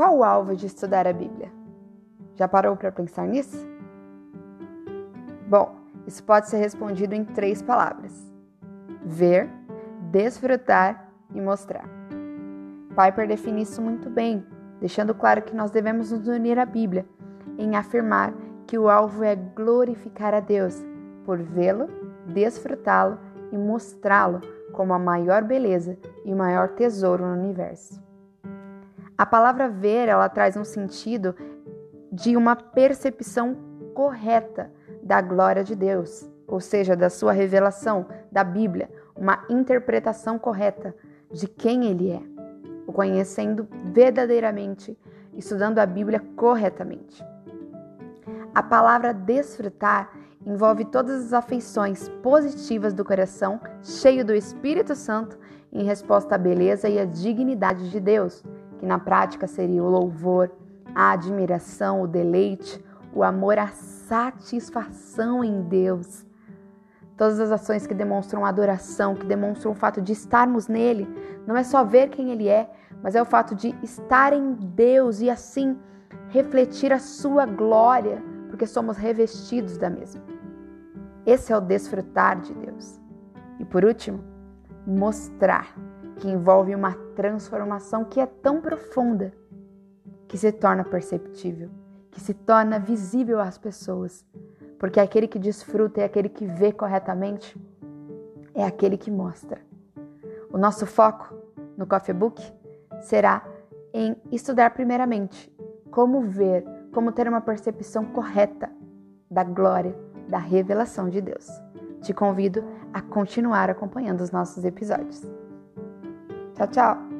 qual o alvo de estudar a Bíblia? Já parou para pensar nisso? Bom, isso pode ser respondido em três palavras: ver, desfrutar e mostrar. Piper define isso muito bem, deixando claro que nós devemos nos unir à Bíblia em afirmar que o alvo é glorificar a Deus por vê-lo, desfrutá-lo e mostrá-lo como a maior beleza e o maior tesouro no universo. A palavra ver, ela traz um sentido de uma percepção correta da glória de Deus, ou seja, da sua revelação, da Bíblia, uma interpretação correta de quem ele é, o conhecendo verdadeiramente, estudando a Bíblia corretamente. A palavra desfrutar envolve todas as afeições positivas do coração, cheio do Espírito Santo, em resposta à beleza e à dignidade de Deus, que na prática seria o louvor, a admiração, o deleite, o amor, a satisfação em Deus. Todas as ações que demonstram adoração, que demonstram o fato de estarmos nele, não é só ver quem ele é, mas é o fato de estar em Deus e assim refletir a sua glória, porque somos revestidos da mesma. Esse é o desfrutar de Deus. E por último, mostrar, que envolve uma transformação que é tão profunda que se torna perceptível, que se torna visível às pessoas. Porque aquele que desfruta e aquele que vê corretamente é aquele que mostra. O nosso foco no Coffee Book será em estudar primeiramente como ver, como ter uma percepção correta da glória, da revelação de Deus. Te convido a continuar acompanhando os nossos episódios. Tchau, tchau!